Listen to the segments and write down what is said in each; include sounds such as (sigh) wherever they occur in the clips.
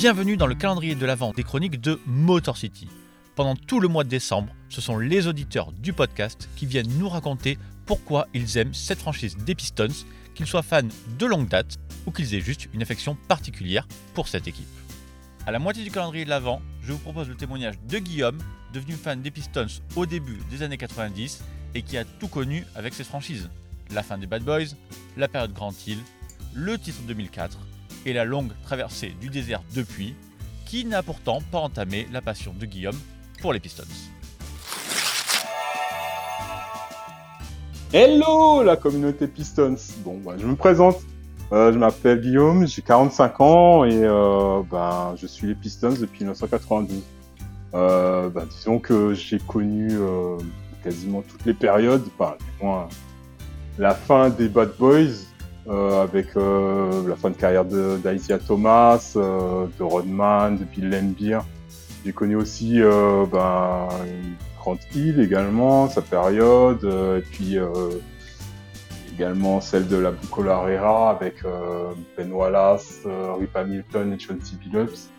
Bienvenue dans le calendrier de l'Avent des chroniques de Motor City. Pendant tout le mois de décembre, ce sont les auditeurs du podcast qui viennent nous raconter pourquoi ils aiment cette franchise des Pistons, qu'ils soient fans de longue date ou qu'ils aient juste une affection particulière pour cette équipe. À la moitié du calendrier de l'Avent, je vous propose le témoignage de Guillaume, devenu fan des Pistons au début des années 90 et qui a tout connu avec cette franchise. La fin des Bad Boys, la période Grand Hill, le titre 2004 et la longue traversée du désert depuis, qui n'a pourtant pas entamé la passion de Guillaume pour les Pistons. Hello la communauté Pistons. Bon, bah, je me présente. Euh, je m'appelle Guillaume, j'ai 45 ans et euh, bah, je suis les Pistons depuis 1992. Euh, bah, disons que j'ai connu quasiment toutes les périodes, enfin, du moins la fin des Bad Boys, avec euh, la fin de carrière de d'Isaiah Thomas, euh, de Rodman, de Bill Laimbeer. J'ai connu aussi euh, ben, Grant Hill également, sa période, euh, et puis euh, également celle de la Bucola Herrera avec euh, Ben Wallace, euh, Rip Hamilton et Chauncey Billups.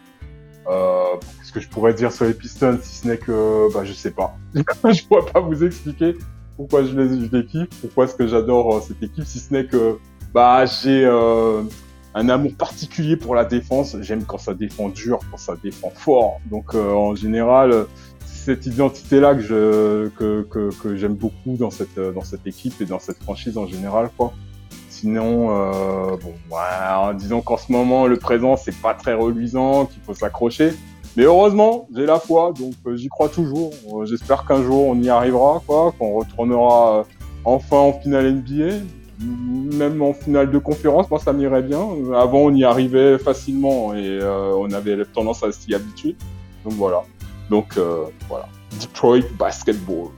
Euh, Qu'est-ce que je pourrais dire sur les Pistons si ce n'est que bah, je sais pas. (laughs) je pourrais pas vous expliquer pourquoi je les, je les kiffe, pourquoi est-ce que j'adore euh, cette équipe, si ce n'est que bah j'ai euh, un amour particulier pour la défense. J'aime quand ça défend dur, quand ça défend fort. Donc euh, en général, c'est cette identité-là que je que, que, que j'aime beaucoup dans cette dans cette équipe et dans cette franchise en général quoi. Sinon, euh, bon, ouais, disons qu'en ce moment le présent c'est pas très reluisant, qu'il faut s'accrocher. Mais heureusement, j'ai la foi, donc euh, j'y crois toujours. Euh, J'espère qu'un jour on y arrivera, quoi, qu'on retournera euh, enfin en finale NBA, même en finale de conférence, moi ça m'irait bien. Avant on y arrivait facilement et euh, on avait tendance à s'y habituer. Donc voilà. Donc euh, voilà. Detroit Basketball.